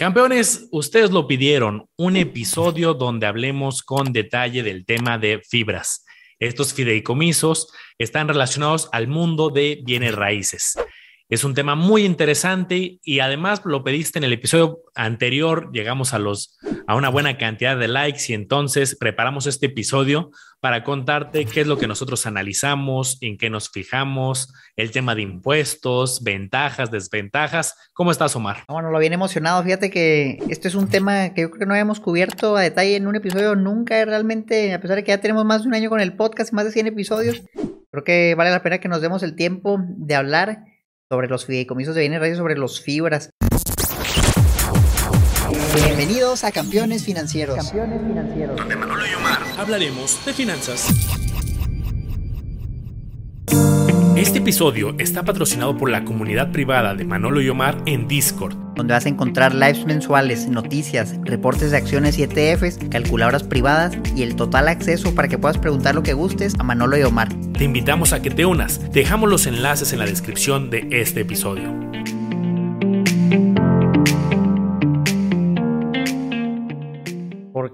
Campeones, ustedes lo pidieron, un episodio donde hablemos con detalle del tema de fibras. Estos fideicomisos están relacionados al mundo de bienes raíces. Es un tema muy interesante y además lo pediste en el episodio anterior, llegamos a los a una buena cantidad de likes y entonces preparamos este episodio para contarte qué es lo que nosotros analizamos, en qué nos fijamos, el tema de impuestos, ventajas, desventajas. ¿Cómo estás, Omar? Bueno, lo bien emocionado. Fíjate que este es un tema que yo creo que no habíamos cubierto a detalle en un episodio nunca realmente, a pesar de que ya tenemos más de un año con el podcast más de 100 episodios. Creo que vale la pena que nos demos el tiempo de hablar sobre los fideicomisos de bienes raíces, sobre los fibras. Bienvenidos a Campeones Financieros. Campeones Financieros. Donde Manolo y Omar hablaremos de finanzas. Este episodio está patrocinado por la comunidad privada de Manolo y Omar en Discord, donde vas a encontrar lives mensuales, noticias, reportes de acciones y ETFs, calculadoras privadas y el total acceso para que puedas preguntar lo que gustes a Manolo y Omar. Te invitamos a que te unas. Dejamos los enlaces en la descripción de este episodio.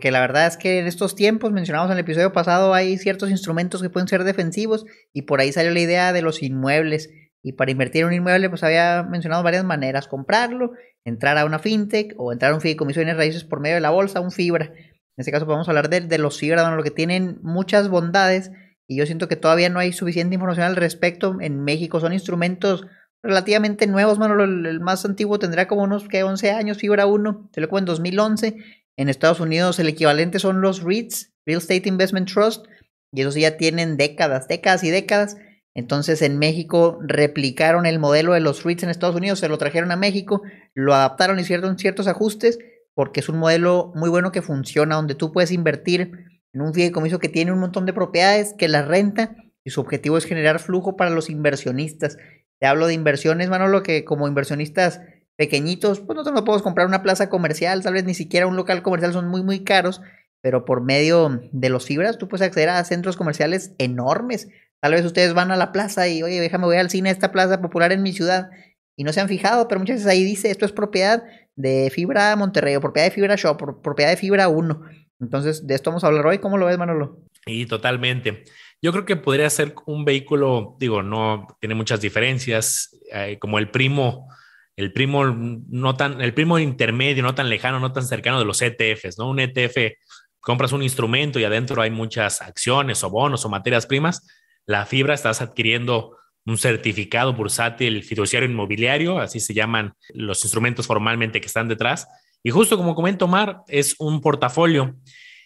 Porque la verdad es que en estos tiempos, mencionamos en el episodio pasado, hay ciertos instrumentos que pueden ser defensivos y por ahí salió la idea de los inmuebles. Y para invertir en un inmueble, pues había mencionado varias maneras, comprarlo, entrar a una fintech o entrar a un fideicomiso de raíces por medio de la bolsa, un fibra. En este caso podemos hablar de, de los fibra, bueno, lo que tienen muchas bondades y yo siento que todavía no hay suficiente información al respecto. En México son instrumentos relativamente nuevos, mano. El, más antiguo tendrá como unos que 11 años, Fibra 1, se lo en 2011. En Estados Unidos el equivalente son los REITs, Real Estate Investment Trust, y esos ya tienen décadas, décadas y décadas. Entonces en México replicaron el modelo de los REITs en Estados Unidos, se lo trajeron a México, lo adaptaron y hicieron ciertos ajustes porque es un modelo muy bueno que funciona, donde tú puedes invertir en un fideicomiso que tiene un montón de propiedades, que las renta y su objetivo es generar flujo para los inversionistas. Te hablo de inversiones, Manolo, que como inversionistas pequeñitos, pues nosotros no podemos comprar una plaza comercial, tal vez ni siquiera un local comercial, son muy, muy caros, pero por medio de los fibras tú puedes acceder a centros comerciales enormes. Tal vez ustedes van a la plaza y, oye, déjame voy al cine a esta plaza popular en mi ciudad y no se han fijado, pero muchas veces ahí dice, esto es propiedad de Fibra Monterrey o propiedad de Fibra Shop propiedad de Fibra 1. Entonces, de esto vamos a hablar hoy. ¿Cómo lo ves, Manolo? Y totalmente. Yo creo que podría ser un vehículo, digo, no tiene muchas diferencias, eh, como el primo el primo no tan, el primo intermedio, no tan lejano, no tan cercano de los ETFs, ¿no? Un ETF, compras un instrumento y adentro hay muchas acciones o bonos o materias primas. La fibra estás adquiriendo un certificado bursátil fiduciario inmobiliario, así se llaman los instrumentos formalmente que están detrás. Y justo como comenta Omar, es un portafolio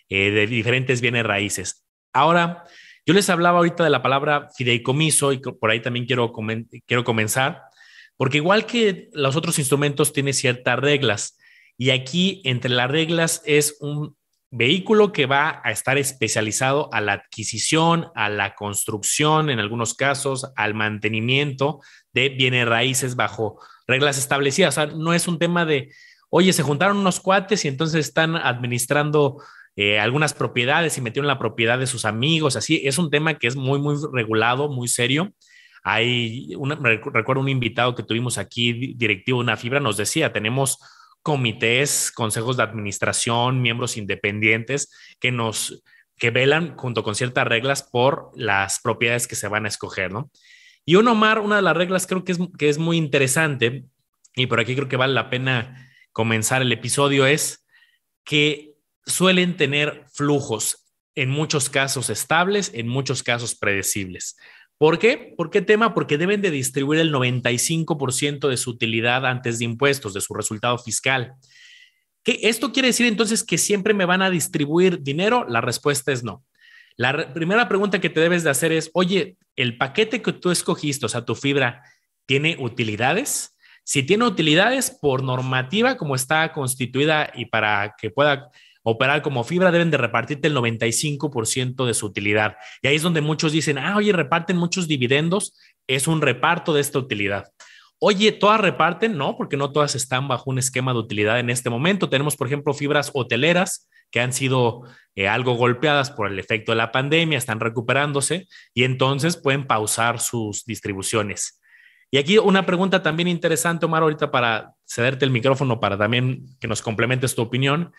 eh, de diferentes bienes raíces. Ahora, yo les hablaba ahorita de la palabra fideicomiso y por ahí también quiero, quiero comenzar porque igual que los otros instrumentos tiene ciertas reglas y aquí entre las reglas es un vehículo que va a estar especializado a la adquisición, a la construcción, en algunos casos, al mantenimiento de bienes raíces bajo reglas establecidas. O sea, no es un tema de, oye, se juntaron unos cuates y entonces están administrando eh, algunas propiedades y metieron la propiedad de sus amigos, así. Es un tema que es muy, muy regulado, muy serio hay, recuerdo un invitado que tuvimos aquí, directivo de una fibra, nos decía, tenemos comités, consejos de administración, miembros independientes que nos que velan junto con ciertas reglas por las propiedades que se van a escoger, ¿no? Y uno, Omar, una de las reglas creo que es, que es muy interesante, y por aquí creo que vale la pena comenzar el episodio, es que suelen tener flujos, en muchos casos estables, en muchos casos predecibles. ¿Por qué? ¿Por qué tema? Porque deben de distribuir el 95% de su utilidad antes de impuestos, de su resultado fiscal. ¿Qué, ¿Esto quiere decir entonces que siempre me van a distribuir dinero? La respuesta es no. La primera pregunta que te debes de hacer es, oye, ¿el paquete que tú escogiste, o sea, tu fibra, tiene utilidades? Si tiene utilidades, por normativa, como está constituida y para que pueda operar como fibra, deben de repartirte el 95% de su utilidad. Y ahí es donde muchos dicen, ah, oye, reparten muchos dividendos, es un reparto de esta utilidad. Oye, ¿todas reparten? No, porque no todas están bajo un esquema de utilidad en este momento. Tenemos, por ejemplo, fibras hoteleras que han sido eh, algo golpeadas por el efecto de la pandemia, están recuperándose y entonces pueden pausar sus distribuciones. Y aquí una pregunta también interesante, Omar, ahorita para cederte el micrófono, para también que nos complementes tu opinión,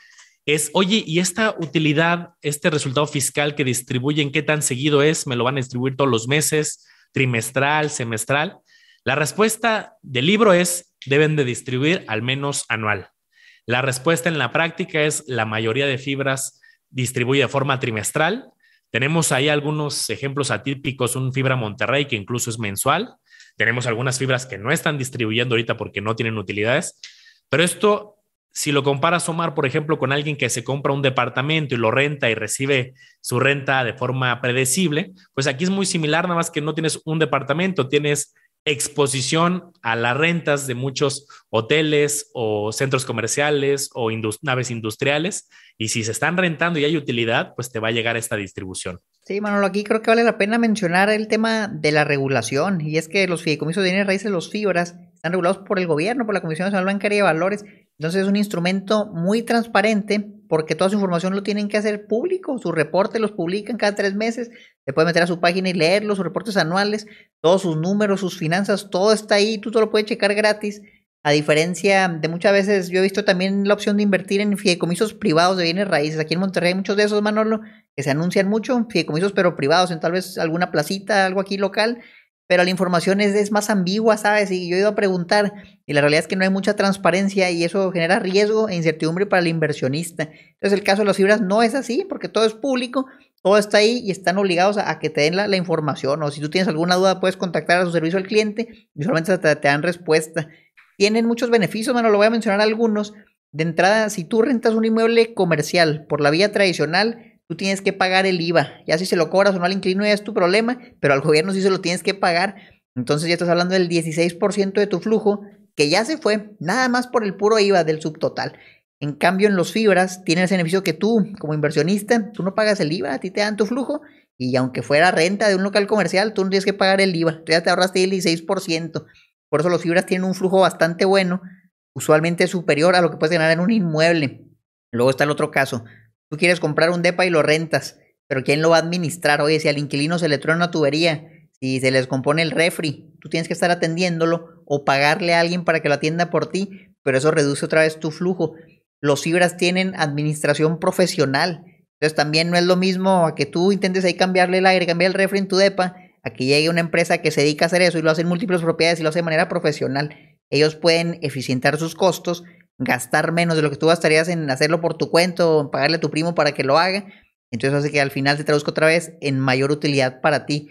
es, oye, ¿y esta utilidad, este resultado fiscal que distribuyen, qué tan seguido es? ¿Me lo van a distribuir todos los meses, trimestral, semestral? La respuesta del libro es, deben de distribuir al menos anual. La respuesta en la práctica es, la mayoría de fibras distribuye de forma trimestral. Tenemos ahí algunos ejemplos atípicos, un fibra Monterrey que incluso es mensual, tenemos algunas fibras que no están distribuyendo ahorita porque no tienen utilidades, pero esto, si lo comparas, Omar, por ejemplo, con alguien que se compra un departamento y lo renta y recibe su renta de forma predecible, pues aquí es muy similar, nada más que no tienes un departamento, tienes exposición a las rentas de muchos hoteles o centros comerciales o naves industriales y si se están rentando y hay utilidad, pues te va a llegar esta distribución. Sí, Manolo, aquí creo que vale la pena mencionar el tema de la regulación y es que los fideicomisos de bienes raíces, los fibras, están regulados por el gobierno, por la Comisión Nacional Bancaria de Valores, entonces es un instrumento muy transparente porque toda su información lo tienen que hacer público, sus reportes los publican cada tres meses, se puede meter a su página y leerlos, sus reportes anuales, todos sus números, sus finanzas, todo está ahí, tú todo lo puedes checar gratis. A diferencia de muchas veces, yo he visto también la opción de invertir en fideicomisos privados de bienes raíces. Aquí en Monterrey hay muchos de esos, Manolo, que se anuncian mucho, fideicomisos pero privados, en tal vez alguna placita, algo aquí local, pero la información es, es, más ambigua, ¿sabes? Y yo he ido a preguntar y la realidad es que no hay mucha transparencia y eso genera riesgo e incertidumbre para el inversionista. Entonces el caso de las fibras no es así porque todo es público, todo está ahí y están obligados a, que te den la, información o si tú tienes alguna duda puedes contactar a su servicio al cliente y solamente te, te dan respuesta. Tienen muchos beneficios, bueno, lo voy a mencionar algunos. De entrada, si tú rentas un inmueble comercial por la vía tradicional, tú tienes que pagar el IVA. Ya si se lo cobras o no al inquilino ya es tu problema, pero al gobierno sí se lo tienes que pagar. Entonces ya estás hablando del 16% de tu flujo que ya se fue, nada más por el puro IVA del subtotal. En cambio, en los fibras tienen ese beneficio que tú, como inversionista, tú no pagas el IVA, a ti te dan tu flujo y aunque fuera renta de un local comercial, tú no tienes que pagar el IVA, tú ya te ahorraste el 16%. Por eso los fibras tienen un flujo bastante bueno, usualmente superior a lo que puedes ganar en un inmueble. Luego está el otro caso. Tú quieres comprar un depa y lo rentas, pero ¿quién lo va a administrar? Oye, si al inquilino se le truena una tubería, si se les compone el refri, tú tienes que estar atendiéndolo o pagarle a alguien para que lo atienda por ti, pero eso reduce otra vez tu flujo. Los fibras tienen administración profesional, entonces también no es lo mismo a que tú intentes ahí cambiarle el aire, cambiar el refri en tu depa, a que llegue una empresa que se dedica a hacer eso y lo hace en múltiples propiedades y lo hace de manera profesional. Ellos pueden eficientar sus costos gastar menos de lo que tú gastarías en hacerlo por tu cuenta o pagarle a tu primo para que lo haga. Entonces hace que al final te traduzca otra vez en mayor utilidad para ti.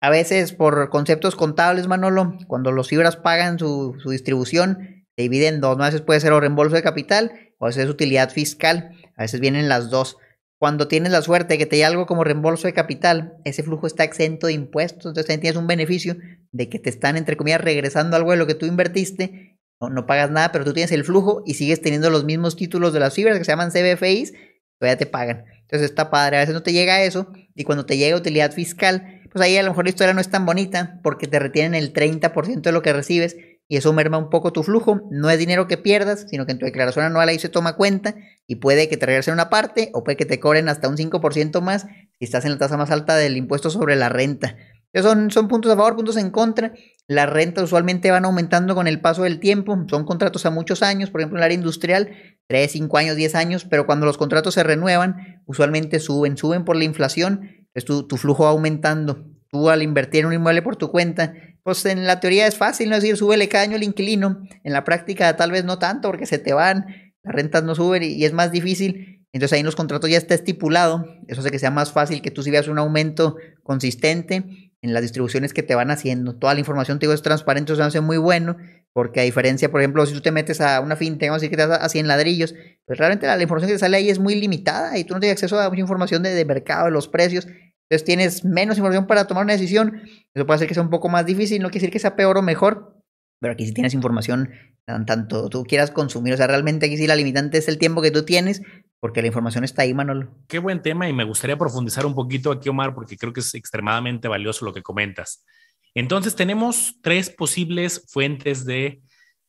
A veces por conceptos contables, Manolo, cuando los fibras pagan su, distribución, se dividen en dos. A veces puede ser o reembolso de capital o a veces es utilidad fiscal. A veces vienen las dos. Cuando tienes la suerte de que te haya algo como reembolso de capital, ese flujo está exento de impuestos. Entonces tienes un beneficio de que te están, entre comillas, regresando algo de lo que tú invertiste no, pagas nada, pero tú tienes el flujo y sigues teniendo los mismos títulos de las fibras que se llaman CBFIs, todavía te pagan. Entonces está padre, a veces no te llega eso y cuando te llega utilidad fiscal, pues ahí a lo mejor la historia no es tan bonita porque te retienen el 30% de lo que recibes y eso merma un poco tu flujo. No es dinero que pierdas, sino que en tu declaración anual ahí se toma cuenta y puede que te regresen una parte o puede que te cobren hasta un 5% más si estás en la tasa más alta del impuesto sobre la renta. Son, son puntos a favor, puntos en contra. Las rentas usualmente van aumentando con el paso del tiempo. Son contratos a muchos años, por ejemplo, en el área industrial, 3, 5 años, 10 años, pero cuando los contratos se renuevan, usualmente suben, suben por la inflación, pues tu, flujo va aumentando. Tú al invertir en un inmueble por tu cuenta, pues en la teoría es fácil, ¿no? Es decir, súbele cada año el inquilino. En la práctica tal vez no tanto, porque se te van, las rentas no suben y es más difícil. Entonces ahí en los contratos ya está estipulado, eso hace que sea más fácil que tú si veas un aumento consistente en las distribuciones que te van haciendo. Toda la información, te digo, es transparente, eso hace muy bueno, porque a diferencia, por ejemplo, si tú te metes a una fintech, vamos a decir que así en ladrillos, pues realmente la, información que te sale ahí es muy limitada y tú no tienes acceso a mucha información de, de mercado, de los precios, entonces tienes menos información para tomar una decisión, eso puede hacer que sea un poco más difícil, no quiere decir que sea peor o mejor, pero aquí sí tienes información tanto tú quieras consumir. O sea, realmente aquí sí la limitante es el tiempo que tú tienes, porque la información está ahí, Manolo. Qué buen tema y me gustaría profundizar un poquito aquí, Omar, porque creo que es extremadamente valioso lo que comentas. Entonces, tenemos tres posibles fuentes de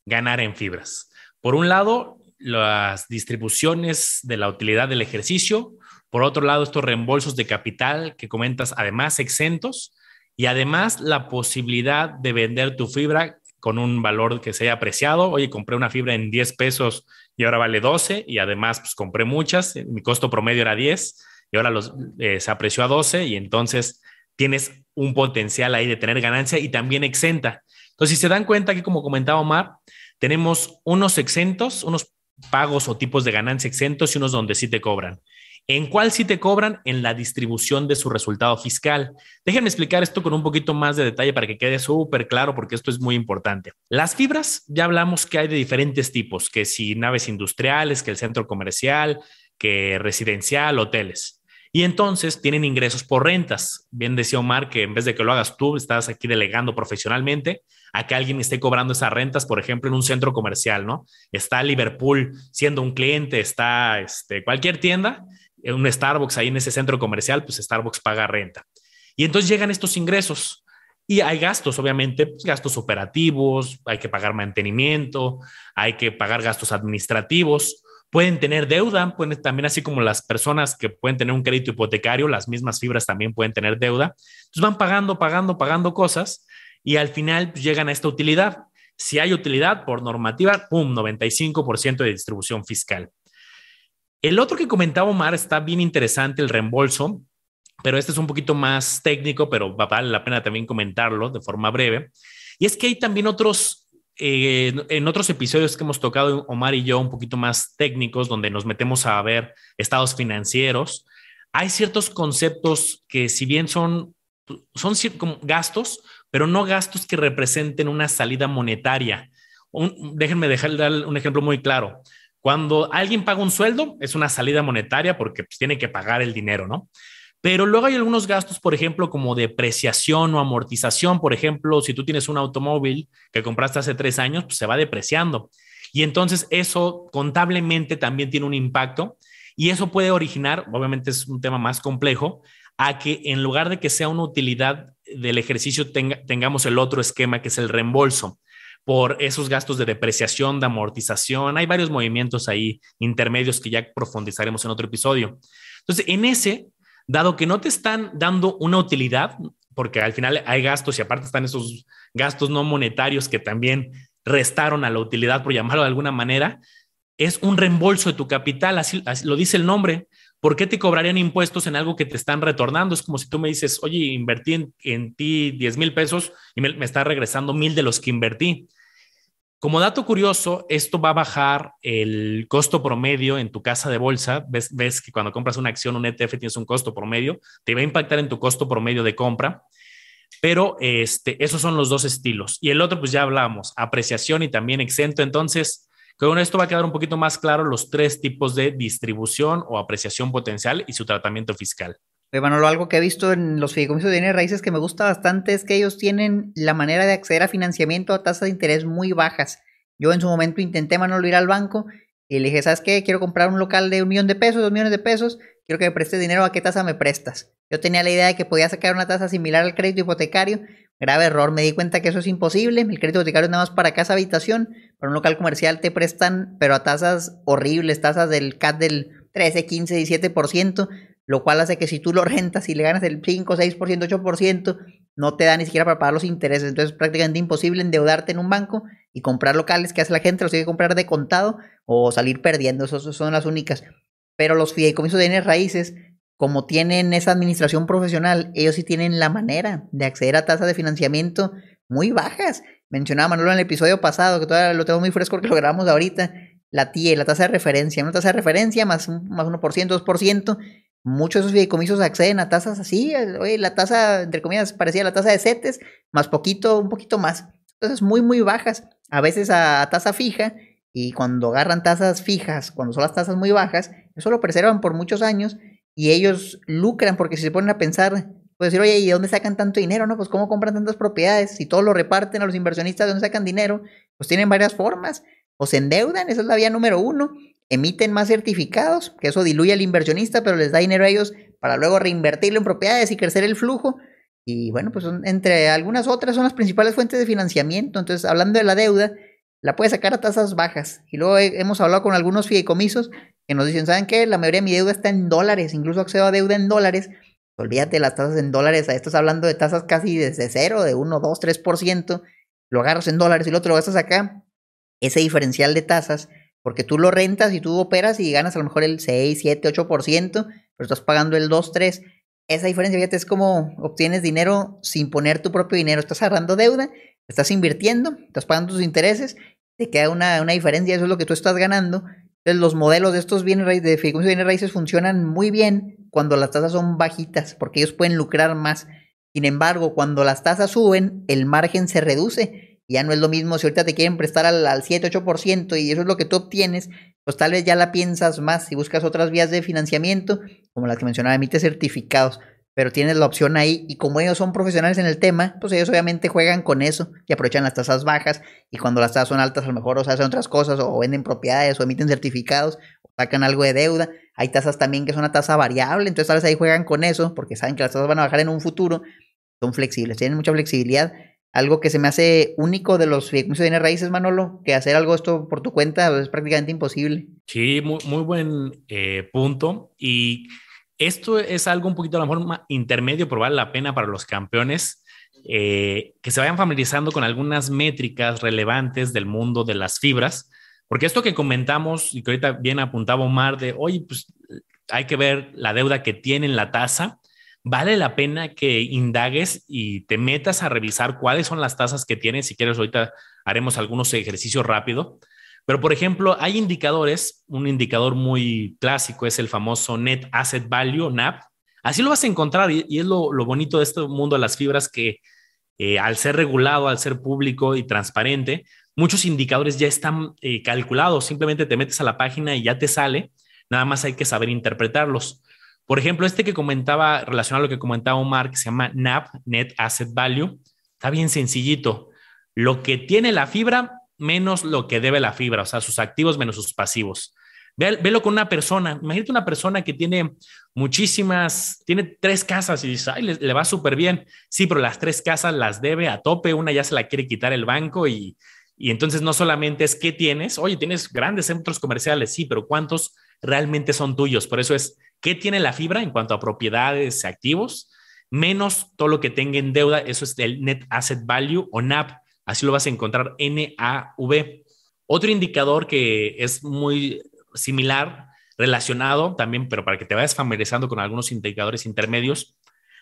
ganar en fibras. Por un lado, las distribuciones de la utilidad del ejercicio. Por otro lado, estos reembolsos de capital que comentas, además exentos. y además la posibilidad de vender tu fibra con un valor que se haya apreciado. Oye, compré una fibra en 10 pesos y ahora vale 12 y además pues compré muchas, mi costo promedio era 10 y ahora los, eh, se apreció a 12 y entonces tienes un potencial ahí de tener ganancia y también exenta. Entonces, si se dan cuenta que como comentaba Omar, tenemos unos exentos, unos pagos o tipos de ganancia exentos y unos donde sí te cobran. ¿En cuál sí te cobran? En la distribución de su resultado fiscal. Déjenme explicar esto con un poquito más de detalle para que quede súper claro, porque esto es muy importante. Las fibras, ya hablamos que hay de diferentes tipos, que si naves industriales, que el centro comercial, que residencial, hoteles. Y entonces tienen ingresos por rentas. Bien decía Omar que en vez de que lo hagas tú, estás aquí delegando profesionalmente a que alguien esté cobrando esas rentas, por ejemplo, en un centro comercial, ¿no? Está Liverpool siendo un cliente, está este, cualquier tienda un Starbucks ahí en ese centro comercial, pues Starbucks paga renta. Y entonces llegan estos ingresos y hay gastos, obviamente, pues, gastos operativos, hay que pagar mantenimiento, hay que pagar gastos administrativos, pueden tener deuda, pueden también así como las personas que pueden tener un crédito hipotecario, las mismas fibras también pueden tener deuda. Entonces van pagando, pagando, pagando cosas y al final pues, llegan a esta utilidad. Si hay utilidad por normativa, ¡pum!, 95% de distribución fiscal. El otro que comentaba Omar está bien interesante, el reembolso, pero este es un poquito más técnico, pero vale la pena también comentarlo de forma breve. Y es que hay también otros, eh, en otros episodios que hemos tocado Omar y yo, un poquito más técnicos, donde nos metemos a ver estados financieros, hay ciertos conceptos que si bien son, son gastos, pero no gastos que representen una salida monetaria. déjenme dejar un ejemplo muy claro. Cuando alguien paga un sueldo, es una salida monetaria porque pues, tiene que pagar el dinero, ¿no? Pero luego hay algunos gastos, por ejemplo, como depreciación o amortización. Por ejemplo, si tú tienes un automóvil que compraste hace tres años, pues se va depreciando. Y entonces eso contablemente también tiene un impacto y eso puede originar, obviamente es un tema más complejo, a que en lugar de que sea una utilidad del ejercicio tengamos el otro esquema que es el reembolso por esos gastos de depreciación, de amortización. Hay varios movimientos ahí intermedios que ya profundizaremos en otro episodio. Entonces, en ese, dado que no te están dando una utilidad, porque al final hay gastos y aparte están esos gastos no monetarios que también restaron a la utilidad, por llamarlo de alguna manera, es un reembolso de tu capital, así, lo dice el nombre. ¿Por qué te cobrarían impuestos en algo que te están retornando? Es como si tú me dices, oye, invertí en, ti 10 mil pesos y me, está regresando mil de los que invertí. Como dato curioso, esto va a bajar el costo promedio en tu casa de bolsa. Ves, ves que cuando compras una acción, un ETF, tienes un costo promedio, te va a impactar en tu costo promedio de compra. Pero este, esos son los dos estilos. Y el otro, pues ya hablamos, apreciación y también exento. Entonces, con esto va a quedar un poquito más claro los tres tipos de distribución o apreciación potencial y su tratamiento fiscal. Bueno, algo que he visto en los fideicomisos de bienes raíces que me gusta bastante es que ellos tienen la manera de acceder a financiamiento a tasas de interés muy bajas. Yo en su momento intenté, Manolo, ir al banco y le dije, ¿sabes qué? Quiero comprar un local de un millón de pesos, dos millones de pesos, quiero que me prestes dinero, ¿a qué tasa me prestas? Yo tenía la idea de que podía sacar una tasa similar al crédito hipotecario, Grave error, me di cuenta que eso es imposible. El crédito hipotecario es nada más para casa habitación. Para un local comercial te prestan, pero a tasas horribles, tasas del CAT del 13, 15, 17%, lo cual hace que si tú lo rentas y le ganas el 5, 6%, 8%, no te da ni siquiera para pagar los intereses. Entonces es prácticamente imposible endeudarte en un banco y comprar locales que hace la gente, los tiene que comprar de contado o salir perdiendo. Esas son las únicas. Pero los fideicomisos de bienes raíces como tienen esa administración profesional, ellos sí tienen la manera de acceder a tasas de financiamiento muy bajas. Mencionaba Manolo en el episodio pasado, que todavía lo tengo muy fresco porque lo grabamos ahorita, la TIE, la tasa de referencia, una tasa de referencia más, más 1%, 2%. Muchos de esos fideicomisos acceden a tasas así, oye, la tasa, entre comillas, parecía la tasa de CETES, más poquito, un poquito más. Entonces, muy, muy bajas, a veces a tasa fija, y cuando agarran tasas fijas, cuando son las tasas muy bajas, eso lo preservan por muchos años y ellos lucran porque si se ponen a pensar, pues decir, oye, ¿y de dónde sacan tanto dinero? No, pues cómo compran tantas propiedades, si todos lo reparten a los inversionistas, ¿de dónde sacan dinero? Pues tienen varias formas, o se endeudan, esa es la vía número uno, emiten más certificados, que eso diluye al inversionista, pero les da dinero a ellos para luego reinvertirlo en propiedades y crecer el flujo. Y bueno, pues entre algunas otras son las principales fuentes de financiamiento. Entonces, hablando de la deuda, la puede sacar a tasas bajas. Y luego hemos hablado con algunos fideicomisos que nos dicen, ¿saben qué? La mayoría de mi deuda está en dólares, incluso accedo a deuda en dólares, olvídate las tasas en dólares, ahí estás hablando de tasas casi desde cero, de 1, 2, 3%, lo agarras en dólares y lo otro lo gastas acá, ese diferencial de tasas, porque tú lo rentas y tú operas y ganas a lo mejor el 6, 7, 8%, pero estás pagando el 2, 3%. Esa diferencia, fíjate, es como obtienes dinero sin poner tu propio dinero. Estás agarrando deuda, estás invirtiendo, estás pagando tus intereses, te queda una, una diferencia, eso es lo que tú estás ganando. Entonces, los modelos de estos bienes raíces, de bienes raíces funcionan muy bien cuando las tasas son bajitas, porque ellos pueden lucrar más. Sin embargo, cuando las tasas suben, el margen se reduce ya no es lo mismo si ahorita te quieren prestar al, al 7, 8% y eso es lo que tú obtienes, pues tal vez ya la piensas más si buscas otras vías de financiamiento, como las que mencionaba, emite certificados, pero tienes la opción ahí y como ellos son profesionales en el tema, pues ellos obviamente juegan con eso y aprovechan las tasas bajas y cuando las tasas son altas a lo mejor o hacen otras cosas o venden propiedades o emiten certificados o sacan algo de deuda. Hay tasas también que son una tasa variable, entonces tal vez ahí juegan con eso porque saben que las tasas van a bajar en un futuro, son flexibles, tienen mucha flexibilidad algo que se me hace único de los fideicomisos raíces, Manolo, que hacer algo esto por tu cuenta es prácticamente imposible. Sí, muy, muy buen eh, punto. Y esto es algo un poquito a lo mejor intermedio, pero vale la pena para los campeones eh, que se vayan familiarizando con algunas métricas relevantes del mundo de las fibras. Porque esto que comentamos y que ahorita bien apuntaba Omar de, oye, pues hay que ver la deuda que tiene la tasa vale la pena que indagues y te metas a revisar cuáles son las tasas que tienes. Si quieres, ahorita haremos algunos ejercicios rápido. Pero, por ejemplo, hay indicadores. Un indicador muy clásico es el famoso Net Asset Value, NAP. Así lo vas a encontrar y, es lo, bonito de este mundo de las fibras que eh, al ser regulado, al ser público y transparente, muchos indicadores ya están eh, calculados. Simplemente te metes a la página y ya te sale. Nada más hay que saber interpretarlos. Por ejemplo, este que comentaba, relacionado a lo que comentaba Omar, que se llama NAP, Net Asset Value, está bien sencillito. Lo que tiene la fibra menos lo que debe la fibra, o sea, sus activos menos sus pasivos. Velo con una persona. Imagínate una persona que tiene muchísimas, tiene tres casas y dice, ay, le, va súper bien. Sí, pero las tres casas las debe a tope, una ya se la quiere quitar el banco y, y entonces no solamente es qué tienes, oye, tienes grandes centros comerciales, sí, pero ¿cuántos realmente son tuyos? Por eso es ¿Qué tiene la fibra en cuanto a propiedades, activos? Menos todo lo que tenga en deuda, eso es el Net Asset Value o NAV. Así lo vas a encontrar NAV. Otro indicador que es muy similar, relacionado también, pero para que te vayas familiarizando con algunos indicadores intermedios,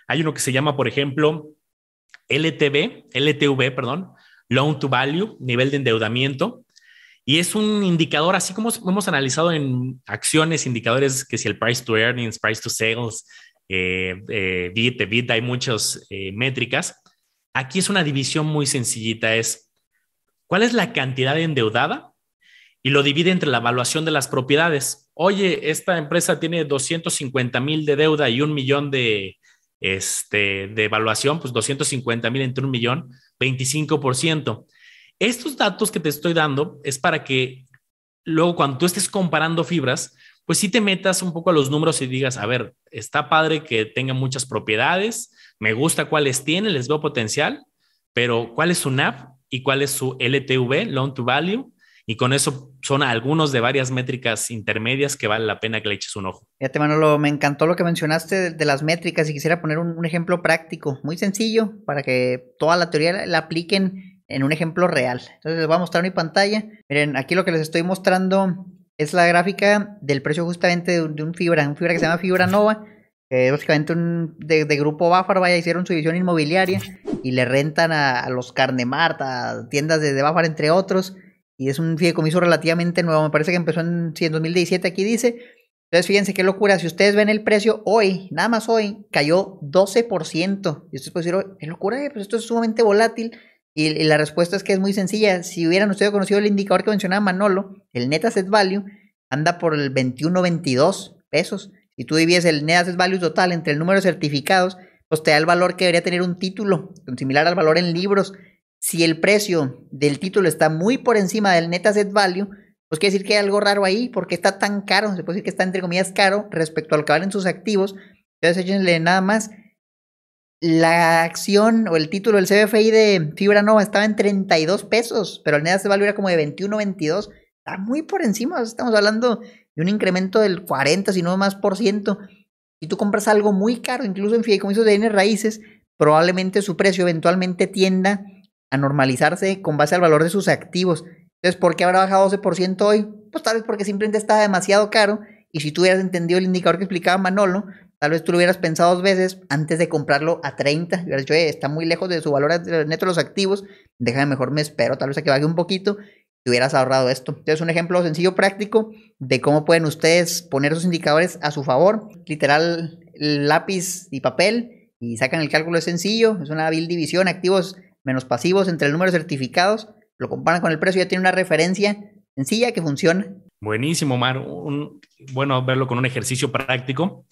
hay uno que se llama, por ejemplo, LTV, LTV, perdón, Loan to Value, nivel de endeudamiento. Y es un indicador, así como hemos analizado en acciones, indicadores que si el price to earnings, price to sales, eh, eh, hay muchas eh, métricas. Aquí es una división muy sencillita, es cuál es la cantidad endeudada y lo divide entre la evaluación de las propiedades. Oye, esta empresa tiene 250 mil de deuda y un millón de, este, de evaluación, pues 250 mil entre un millón, 25%. Estos datos que te estoy dando es para que luego cuando tú estés comparando fibras, pues sí te metas un poco a los números y digas, a ver, está padre que tenga muchas propiedades, me gusta cuáles tiene, les veo potencial, pero cuál es su NAV y cuál es su LTV, Loan to Value, y con eso son algunos de varias métricas intermedias que vale la pena que le eches un ojo. Fíjate, Manolo, me encantó lo que mencionaste de, las métricas y quisiera poner un, un, ejemplo práctico, muy sencillo, para que toda la teoría la apliquen en un ejemplo real. Entonces les voy a mostrar mi pantalla. Miren, aquí lo que les estoy mostrando es la gráfica del precio justamente de un, fibra, un fibra que se llama Fibra Nova, básicamente un de, grupo Bafar, vaya, hicieron su división inmobiliaria y le rentan a, los Carnemart, a tiendas de, de Bafar, entre otros. Y es un fideicomiso relativamente nuevo, me parece que empezó en, en 2017, aquí dice. Entonces, fíjense qué locura. Si ustedes ven el precio hoy, nada más hoy, cayó 12%. Y ustedes pueden decir, qué locura, pues esto es sumamente volátil. Y, la respuesta es que es muy sencilla. Si hubieran ustedes conocido el indicador que mencionaba Manolo, el Net Asset Value anda por el 21.22 pesos. Si tú divides el Net Asset Value total entre el número de certificados, pues te da el valor que debería tener un título, similar al valor en libros. Si el precio del título está muy por encima del Net Asset Value, pues quiere decir que hay algo raro ahí, porque está tan caro, se puede decir que está entre comillas caro respecto a lo que valen sus activos. Entonces échenle nada más la acción o el título del CFI de Fibra Nova estaba en 32 pesos, pero el net value era como de 21, 22. Está muy por encima, estamos hablando de un incremento del 40, si no más por ciento. Si tú compras algo muy caro, incluso en fideicomisos de bienes raíces, probablemente su precio eventualmente tienda a normalizarse con base al valor de sus activos. Entonces, ¿por qué habrá bajado 12% hoy? Pues tal vez porque simplemente está demasiado caro y si tú hubieras entendido el indicador que explicaba Manolo, tal vez tú lo hubieras pensado dos veces antes de comprarlo a 30. Y hubieras dicho, está muy lejos de su valor neto de los activos, déjame mejor me espero, tal vez a que baje un poquito y hubieras ahorrado esto. Entonces, un ejemplo sencillo, práctico de cómo pueden ustedes poner esos indicadores a su favor. Literal, lápiz y papel y sacan el cálculo es sencillo, es una bill división, activos menos pasivos entre el número de certificados, lo comparan con el precio, ya tiene una referencia sencilla que funciona. Buenísimo, Omar. Un, bueno verlo con un ejercicio práctico.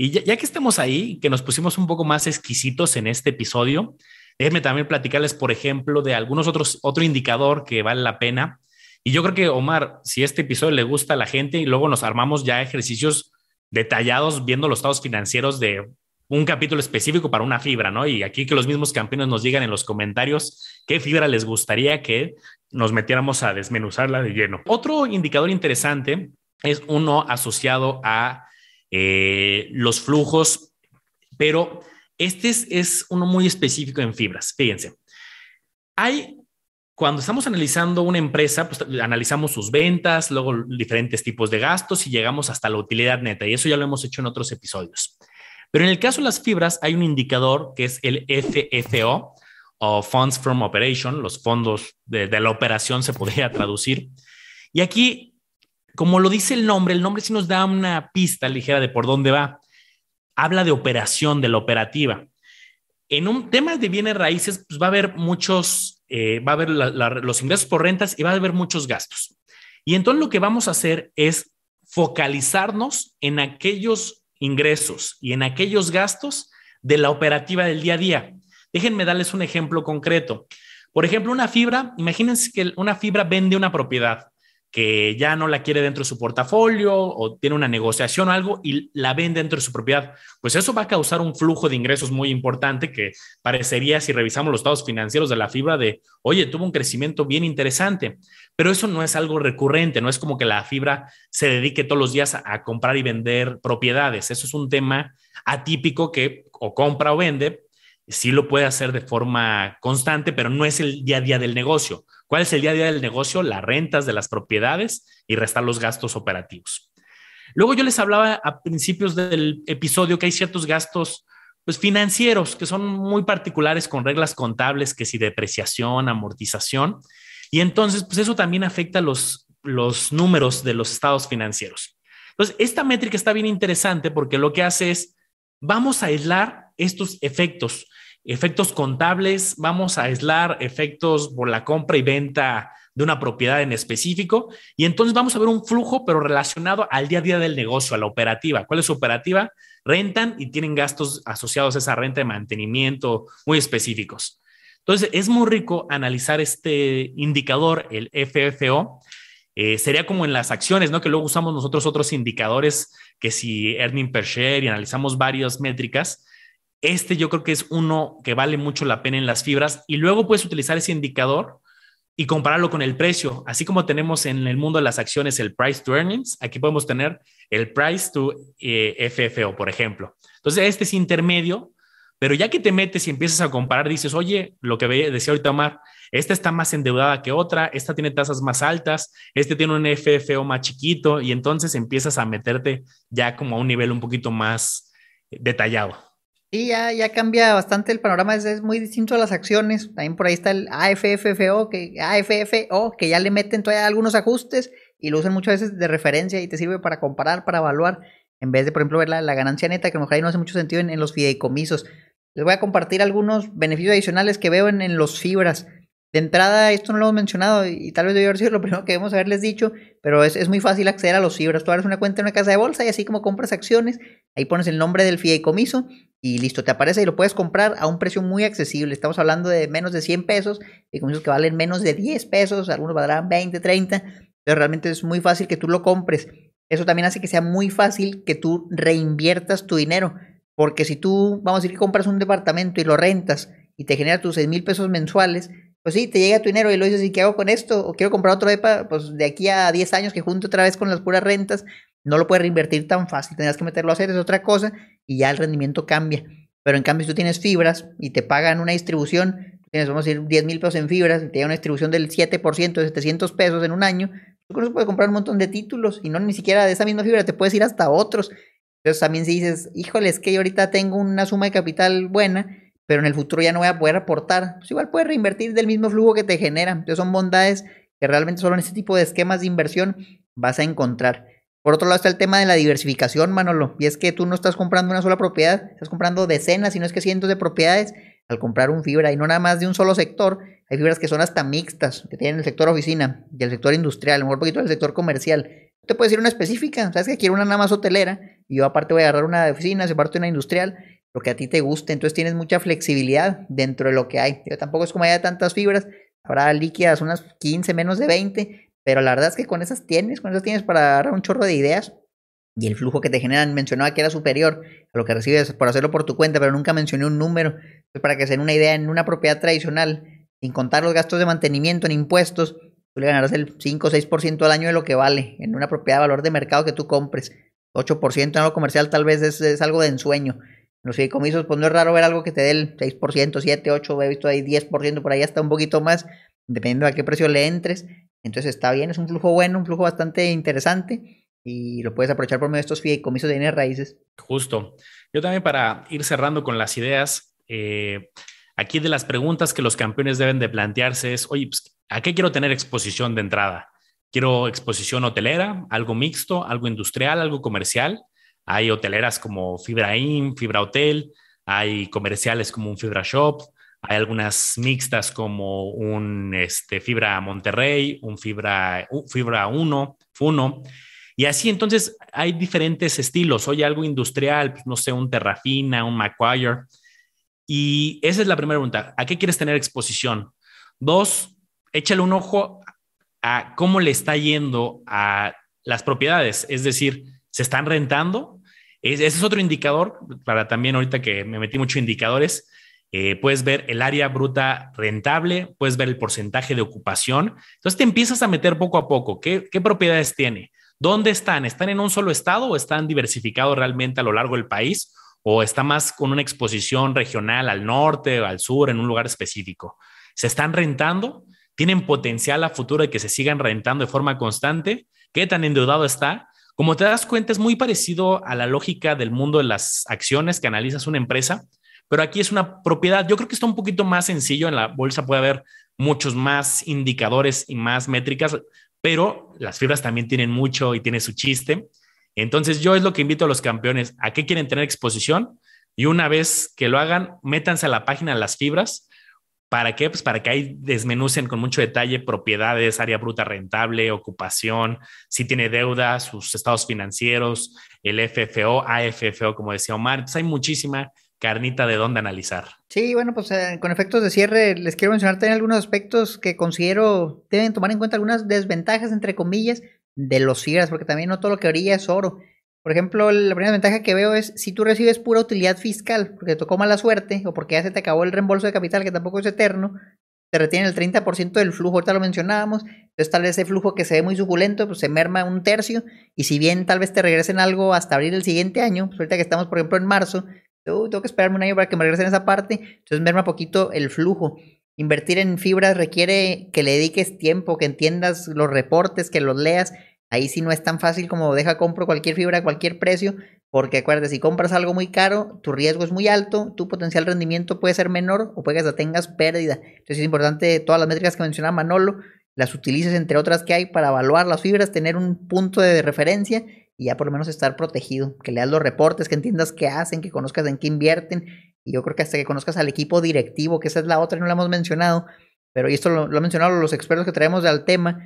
Y ya, que estamos ahí, que nos pusimos un poco más exquisitos en este episodio, déjenme también platicarles, por ejemplo, de algunos otros, otro indicador que vale la pena. Y yo creo que, Omar, si este episodio le gusta a la gente y luego nos armamos ya ejercicios detallados viendo los estados financieros de un capítulo específico para una fibra, ¿no? Y aquí que los mismos campeones nos digan en los comentarios qué fibra les gustaría que nos metiéramos a desmenuzarla de lleno. Otro indicador interesante es uno asociado a eh, los flujos, pero este es, uno muy específico en fibras. Fíjense, hay cuando estamos analizando una empresa, pues analizamos sus ventas, luego diferentes tipos de gastos y llegamos hasta la utilidad neta. Y eso ya lo hemos hecho en otros episodios. Pero en el caso de las fibras hay un indicador que es el FFO o Funds from Operation, los fondos de, la operación se podría traducir. Y aquí, como lo dice el nombre, el nombre sí nos da una pista ligera de por dónde va. Habla de operación, de la operativa. En un tema de bienes raíces, pues va a haber muchos, eh, va a haber los ingresos por rentas y va a haber muchos gastos. Y entonces lo que vamos a hacer es focalizarnos en aquellos ingresos y en aquellos gastos de la operativa del día a día. Déjenme darles un ejemplo concreto. Por ejemplo, una fibra, imagínense que una fibra vende una propiedad que ya no la quiere dentro de su portafolio o tiene una negociación o algo y la vende dentro de su propiedad, pues eso va a causar un flujo de ingresos muy importante que parecería, si revisamos los estados financieros de la fibra, de, oye, tuvo un crecimiento bien interesante, pero eso no es algo recurrente, no es como que la fibra se dedique todos los días a, comprar y vender propiedades, eso es un tema atípico que o compra o vende, sí lo puede hacer de forma constante, pero no es el día a día del negocio. ¿Cuál es el día a día del negocio? Las rentas de las propiedades y restar los gastos operativos. Luego yo les hablaba a principios del episodio que hay ciertos gastos pues, financieros que son muy particulares con reglas contables, que si depreciación, amortización, y entonces pues eso también afecta los, los números de los estados financieros. Entonces, esta métrica está bien interesante porque lo que hace es, vamos a aislar estos efectos efectos contables, vamos a aislar efectos por la compra y venta de una propiedad en específico y entonces vamos a ver un flujo, pero relacionado al día a día del negocio, a la operativa. ¿Cuál es su operativa? Rentan y tienen gastos asociados a esa renta de mantenimiento muy específicos. Entonces, es muy rico analizar este indicador, el FFO. Eh, sería como en las acciones, ¿no? Que luego usamos nosotros otros indicadores, que si earning per share y analizamos varias métricas, este yo creo que es uno que vale mucho la pena en las fibras y luego puedes utilizar ese indicador y compararlo con el precio. Así como tenemos en el mundo de las acciones el price to earnings, aquí podemos tener el price to eh, FFO, por ejemplo. Entonces, este es intermedio, pero ya que te metes y empiezas a comparar, dices, oye, lo que decía ahorita Omar, esta está más endeudada que otra, esta tiene tasas más altas, este tiene un FFO más chiquito, y entonces empiezas a meterte ya como a un nivel un poquito más detallado. Sí, ya, ya cambia bastante el panorama, es, muy distinto a las acciones. También por ahí está el AFFO, que, AFFO, que ya le meten todavía algunos ajustes y lo usan muchas veces de referencia y te sirve para comparar, para evaluar, en vez de, por ejemplo, ver la, ganancia neta, que a lo mejor ahí no hace mucho sentido en, los fideicomisos. Les voy a compartir algunos beneficios adicionales que veo en, en los fibras. De entrada, esto no lo hemos mencionado y, tal vez debió haber sido lo primero que debemos haberles dicho, pero es, es, muy fácil acceder a los fibras. Tú abres una cuenta en una casa de bolsa y así como compras acciones, ahí pones el nombre del fideicomiso y listo, te aparece y lo puedes comprar a un precio muy accesible. Estamos hablando de menos de 100 pesos, fideicomisos que valen menos de 10 pesos, algunos valdrán 20, 30, pero realmente es muy fácil que tú lo compres. Eso también hace que sea muy fácil que tú reinviertas tu dinero, porque si tú, vamos a decir que compras un departamento y lo rentas y te genera tus 6 mil pesos mensuales, pues sí, te llega tu dinero y lo dices, ¿y qué hago con esto? O quiero comprar otro EPA, pues de aquí a 10 años que junto otra vez con las puras rentas, no lo puedes reinvertir tan fácil, tendrás que meterlo a hacer, es otra cosa, y ya el rendimiento cambia. Pero en cambio, si tú tienes fibras y te pagan una distribución, tienes, vamos a decir, 10 mil pesos en fibras, y te da una distribución del 7% de 700 pesos en un año, tú con eso puedes comprar un montón de títulos, y no ni siquiera de esa misma fibra, te puedes ir hasta otros. Entonces también si dices, híjole, es que yo ahorita tengo una suma de capital buena, pero en el futuro ya no voy a poder aportar, pues igual puedes reinvertir del mismo flujo que te genera. Entonces son bondades que realmente solo en este tipo de esquemas de inversión vas a encontrar. Por otro lado está el tema de la diversificación, Manolo, y es que tú no estás comprando una sola propiedad, estás comprando decenas, si no es que cientos de propiedades al comprar un fibra y no nada más de un solo sector. Hay fibras que son hasta mixtas, que tienen el sector oficina y el sector industrial, mejor un poquito del sector comercial. Te puedes ir una específica, sabes que quiero una nada más hotelera y yo aparte voy a agarrar una de oficina, aparte una industrial lo que a ti te guste. Entonces tienes mucha flexibilidad dentro de lo que hay. tampoco es como haya tantas fibras. Habrá líquidas unas 15, menos de 20. Pero la verdad es que con esas tienes, con esas tienes para agarrar un chorro de ideas. Y el flujo que te generan, mencionaba que era superior a lo que recibes por hacerlo por tu cuenta, pero nunca mencioné un número. Entonces, para que se den una idea, en una propiedad tradicional, sin contar los gastos de mantenimiento en impuestos, tú le ganarás el 5 o 6% al año de lo que vale en una propiedad de valor de mercado que tú compres. 8% en algo comercial tal vez es algo de ensueño los fideicomisos, pues no es raro ver algo que te dé el 6%, 7, 8, he visto ahí 10%, por ahí hasta un poquito más, dependiendo a qué precio le entres. Entonces está bien, es un flujo bueno, un flujo bastante interesante y lo puedes aprovechar por medio de estos fideicomisos de bienes raíces. Justo. Yo también para ir cerrando con las ideas, eh, aquí de las preguntas que los campeones deben de plantearse es, oye, pues, ¿a qué quiero tener exposición de entrada? ¿Quiero exposición hotelera, algo mixto, algo industrial, algo comercial? Hay hoteleras como Fibra Inn, Fibra Hotel, hay comerciales como un Fibra Shop, hay algunas mixtas como un este, Fibra Monterrey, un Fibra, Fibra 1, Funo. Y así entonces hay diferentes estilos. Hoy algo industrial, pues, no sé, un Terrafina, un Macquarie. Y esa es la primera pregunta. ¿A qué quieres tener exposición? Dos, échale un ojo a cómo le está yendo a las propiedades. Es decir, ¿se están rentando? Ese es otro indicador para también ahorita que me metí mucho indicadores. Eh, puedes ver el área bruta rentable, puedes ver el porcentaje de ocupación. Entonces te empiezas a meter poco a poco. ¿Qué, qué propiedades tiene? ¿Dónde están? ¿Están en un solo estado o están diversificados realmente a lo largo del país? ¿O está más con una exposición regional al norte o al sur en un lugar específico? ¿Se están rentando? ¿Tienen potencial a futuro de que se sigan rentando de forma constante? ¿Qué tan endeudado está? Como te das cuenta, es muy parecido a la lógica del mundo de las acciones que analizas una empresa, pero aquí es una propiedad. Yo creo que está un poquito más sencillo. En la bolsa puede haber muchos más indicadores y más métricas, pero las fibras también tienen mucho y tiene su chiste. Entonces yo es lo que invito a los campeones, ¿a qué quieren tener exposición? Y una vez que lo hagan, métanse a la página de las fibras ¿Para qué? Pues para que ahí desmenucen con mucho detalle propiedades, área bruta rentable, ocupación, si tiene deuda, sus estados financieros, el FFO, AFFO, como decía Omar. Entonces hay muchísima carnita de dónde analizar. Sí, bueno, pues eh, con efectos de cierre les quiero mencionar también algunos aspectos que considero deben tomar en cuenta algunas desventajas, entre comillas, de los CIRAS, porque también no todo lo que orilla es oro. Por ejemplo, la primera ventaja que veo es si tú recibes pura utilidad fiscal, porque te tocó mala suerte o porque ya se te acabó el reembolso de capital, que tampoco es eterno, te retienen el 30% del flujo, ahorita lo mencionábamos, entonces tal vez ese flujo que se ve muy suculento, pues se merma un tercio, y si bien tal vez te regresen algo hasta abril del siguiente año, pues ahorita que estamos, por ejemplo, en marzo, tengo que esperarme un año para que me regresen esa parte, entonces merma poquito el flujo. Invertir en fibras requiere que le dediques tiempo, que entiendas los reportes, que los leas, Ahí sí no es tan fácil como deja compro cualquier fibra a cualquier precio, porque acuérdate, si compras algo muy caro, tu riesgo es muy alto, tu potencial rendimiento puede ser menor o puede que tengas pérdida. Entonces es importante todas las métricas que mencionaba Manolo, las utilices entre otras que hay para evaluar las fibras, tener un punto de referencia y ya por lo menos estar protegido, que leas los reportes, que entiendas qué hacen, que conozcas en qué invierten y yo creo que hasta que conozcas al equipo directivo, que esa es la otra, no la hemos mencionado, pero esto lo, lo han mencionado los expertos que traemos al tema,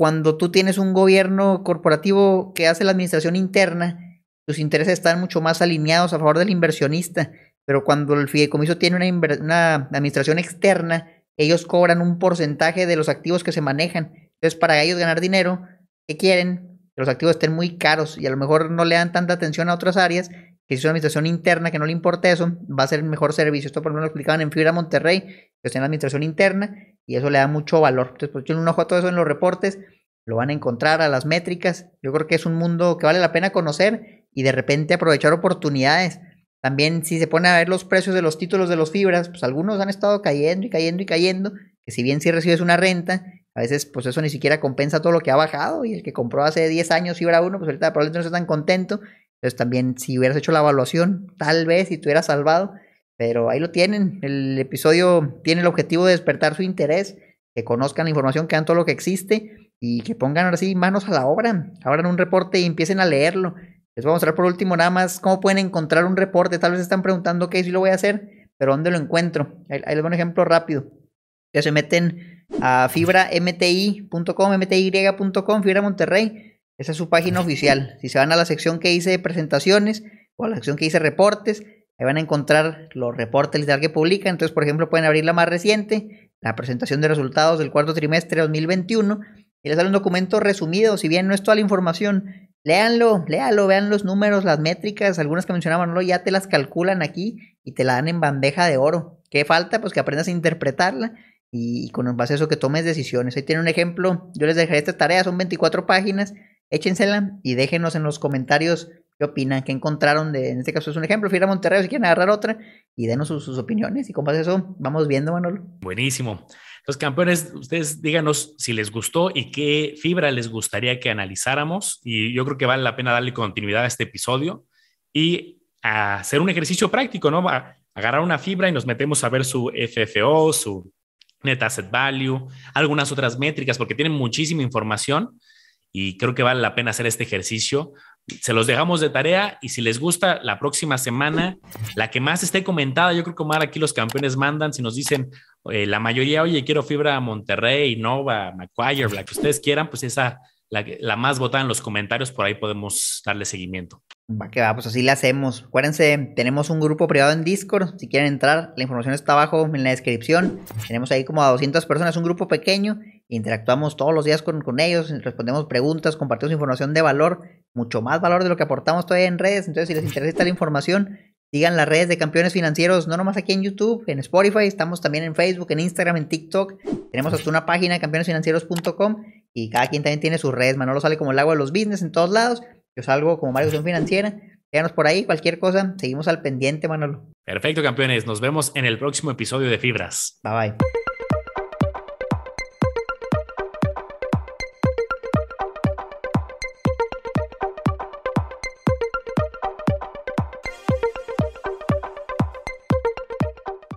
cuando tú tienes un gobierno corporativo que hace la administración interna, tus intereses están mucho más alineados a favor del inversionista. Pero cuando el fideicomiso tiene una, una administración externa, ellos cobran un porcentaje de los activos que se manejan. Entonces, para ellos ganar dinero, ¿qué quieren? Que los activos estén muy caros y a lo mejor no le dan tanta atención a otras áreas. Que es una administración interna que no le importa eso, va a ser el mejor servicio. Esto por ejemplo lo explicaban en Fibra Monterrey, que está en administración interna, y eso le da mucho valor. Entonces, pues yo un ojo a todo eso en los reportes, lo van a encontrar a las métricas. Yo creo que es un mundo que vale la pena conocer y de repente aprovechar oportunidades. También si se pone a ver los precios de los títulos de los fibras, pues algunos han estado cayendo y cayendo y cayendo, que si bien si recibes una renta, a veces pues eso ni siquiera compensa todo lo que ha bajado y el que compró hace 10 años fibra 1, pues ahorita probablemente no está tan contento. Entonces también si hubieras hecho la evaluación, tal vez si te hubieras salvado, pero ahí lo tienen. El episodio tiene el objetivo de despertar su interés, que conozcan la información, que vean todo lo que existe y que pongan ahora sí manos a la obra, abran un reporte y empiecen a leerlo. Les voy a mostrar por último nada más cómo pueden encontrar un reporte. Tal vez están preguntando, ok, si lo voy a hacer, pero ¿dónde lo encuentro? Ahí, les un ejemplo rápido. Ya se meten a fibramti.com, mty.com, Fibra Monterrey. Esa es su página oficial. Si se van a la sección que dice presentaciones o a la sección que dice reportes, ahí van a encontrar los reportes literal que publican. Entonces, por ejemplo, pueden abrir la más reciente, la presentación de resultados del cuarto trimestre de 2021, y les sale un documento resumido. Si bien no es toda la información, Léanlo, léalo, vean los números, las métricas, algunas que mencionaban, ¿no? ya te las calculan aquí y te la dan en bandeja de oro. ¿Qué falta? Pues que aprendas a interpretarla y con base a eso que tomes decisiones. Ahí tiene un ejemplo, yo les dejaré esta tarea, son 24 páginas, échensela y déjenos en los comentarios qué opinan, qué encontraron de, en este caso es un ejemplo, Fiera Monterrey si quieren agarrar otra y denos sus, sus opiniones y con base a eso vamos viendo, Manolo. Buenísimo. Los campeones, ustedes díganos si les gustó y qué fibra les gustaría que analizáramos. Y yo creo que vale la pena darle continuidad a este episodio y hacer un ejercicio práctico, ¿no? A agarrar una fibra y nos metemos a ver su FFO, su Net Asset Value, algunas otras métricas, porque tienen muchísima información y creo que vale la pena hacer este ejercicio. Se los dejamos de tarea y si les gusta, la próxima semana, la que más esté comentada, yo creo que Omar aquí los campeones mandan, si nos dicen eh, la mayoría, oye, quiero fibra Monterrey, Nova, Macquarie, la que ustedes quieran, pues esa, la, la más votada en los comentarios, por ahí podemos darle seguimiento. Va que va, pues así le hacemos. Acuérdense, tenemos un grupo privado en Discord. Si quieren entrar, la información está abajo en la descripción. Tenemos ahí como a 200 personas, un grupo pequeño. Interactuamos todos los días con, con ellos, respondemos preguntas, compartimos información de valor, mucho más valor de lo que aportamos todavía en redes. Entonces, si les interesa esta la información, sigan las redes de campeones financieros, no nomás aquí en YouTube, en Spotify, estamos también en Facebook, en Instagram, en TikTok. Tenemos hasta una página, campeonesfinancieros.com, y cada quien también tiene sus redes. Manolo sale como el agua de los business en todos lados. Yo salgo como Mario Financiera. Quédanos por ahí, cualquier cosa, seguimos al pendiente, Manolo. Perfecto, campeones. Nos vemos en el próximo episodio de Fibras. Bye bye.